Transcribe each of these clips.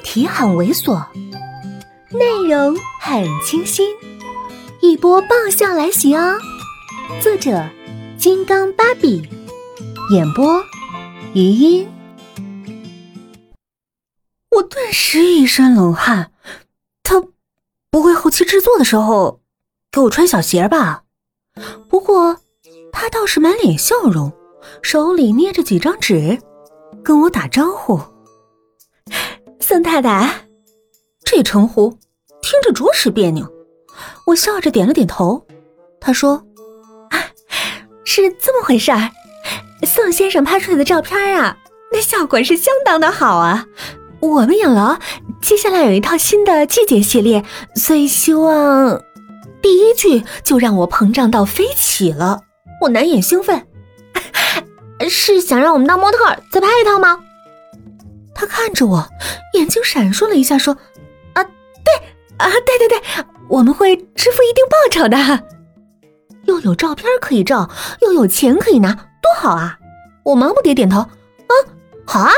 题很猥琐，内容很清新，一波爆笑来袭哦！作者：金刚芭比，演播：余音。我顿时一身冷汗，他不会后期制作的时候给我穿小鞋吧？不过他倒是满脸笑容，手里捏着几张纸，跟我打招呼。宋太太，这称呼听着着实别扭。我笑着点了点头。他说：“啊是这么回事儿，宋先生拍出来的照片啊，那效果是相当的好啊。我们影楼接下来有一套新的季节系列，所以希望……第一句就让我膨胀到飞起了，我难掩兴奋。是想让我们当模特再拍一套吗？”他看着我，眼睛闪烁了一下，说：“啊，对，啊，对对对，我们会支付一定报酬的。又有照片可以照，又有钱可以拿，多好啊！”我忙不迭点头：“啊，好啊。”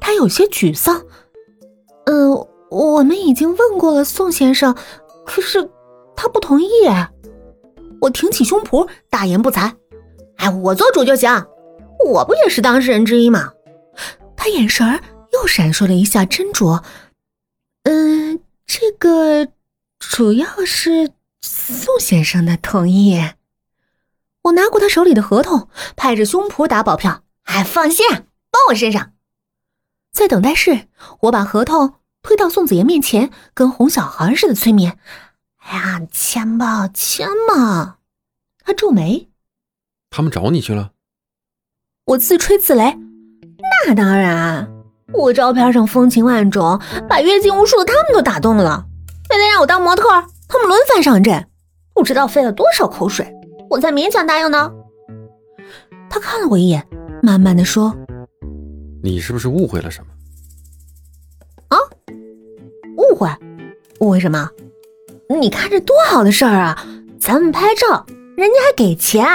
他有些沮丧：“嗯，我们已经问过了宋先生，可是他不同意。”我挺起胸脯，大言不惭：“哎，我做主就行，我不也是当事人之一吗？”他眼神儿又闪烁了一下斟酌，嗯，这个主要是宋先生的同意。我拿过他手里的合同，拍着胸脯打保票：“哎，放心，包我身上。”在等待室，我把合同推到宋子言面前，跟哄小孩似的催眠：“哎呀，签吧，签嘛！”他皱眉：“他们找你去了？”我自吹自擂。那当然，我照片上风情万种，把阅尽无数的他们都打动了，非得让我当模特，他们轮番上阵，不知道费了多少口水，我才勉强答应呢。他看了我一眼，慢慢的说：“你是不是误会了什么？”啊？误会？误会什么？你看这多好的事儿啊！咱们拍照，人家还给钱，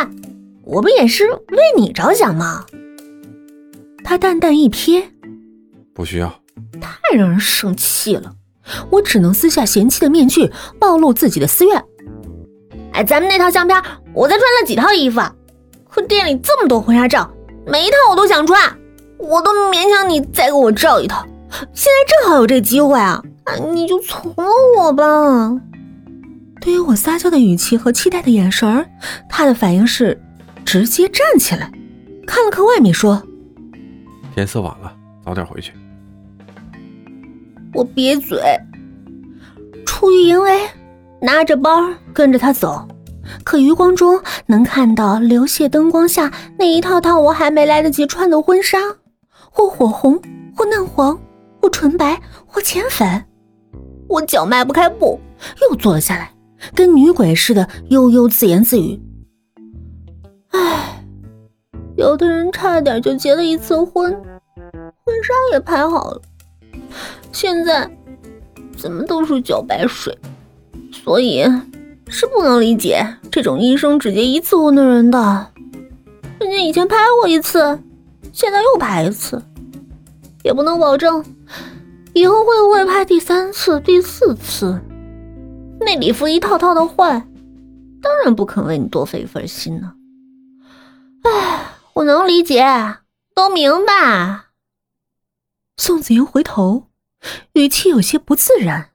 我不也是为你着想吗？他淡淡一瞥，不需要。太让人生气了，我只能撕下嫌弃的面具，暴露自己的私怨。哎，咱们那套相片，我才穿了几套衣服，可店里这么多婚纱照，每一套我都想穿，我都勉强你再给我照一套。现在正好有这机会啊，你就从了我吧。对于我撒娇的语气和期待的眼神他的反应是直接站起来，看了看外面，说。天色晚了，早点回去。我瘪嘴，出于淫威，拿着包跟着他走。可余光中能看到流泻灯光下那一套套我还没来得及穿的婚纱，或火红，或嫩黄，或纯白，或浅粉。我脚迈不开步，又坐了下来，跟女鬼似的悠悠自言自语：“有的人差点就结了一次婚，婚纱也拍好了，现在怎么都是茭白水，所以是不能理解这种一生只结一次婚的人的。人家以前拍过一次，现在又拍一次，也不能保证以后会不会拍第三次、第四次。那礼服一套套的换，当然不肯为你多费一份心呢。我能理解，都明白。宋子言回头，语气有些不自然。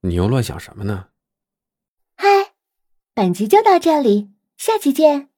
你又乱想什么呢？嗨，本集就到这里，下期见。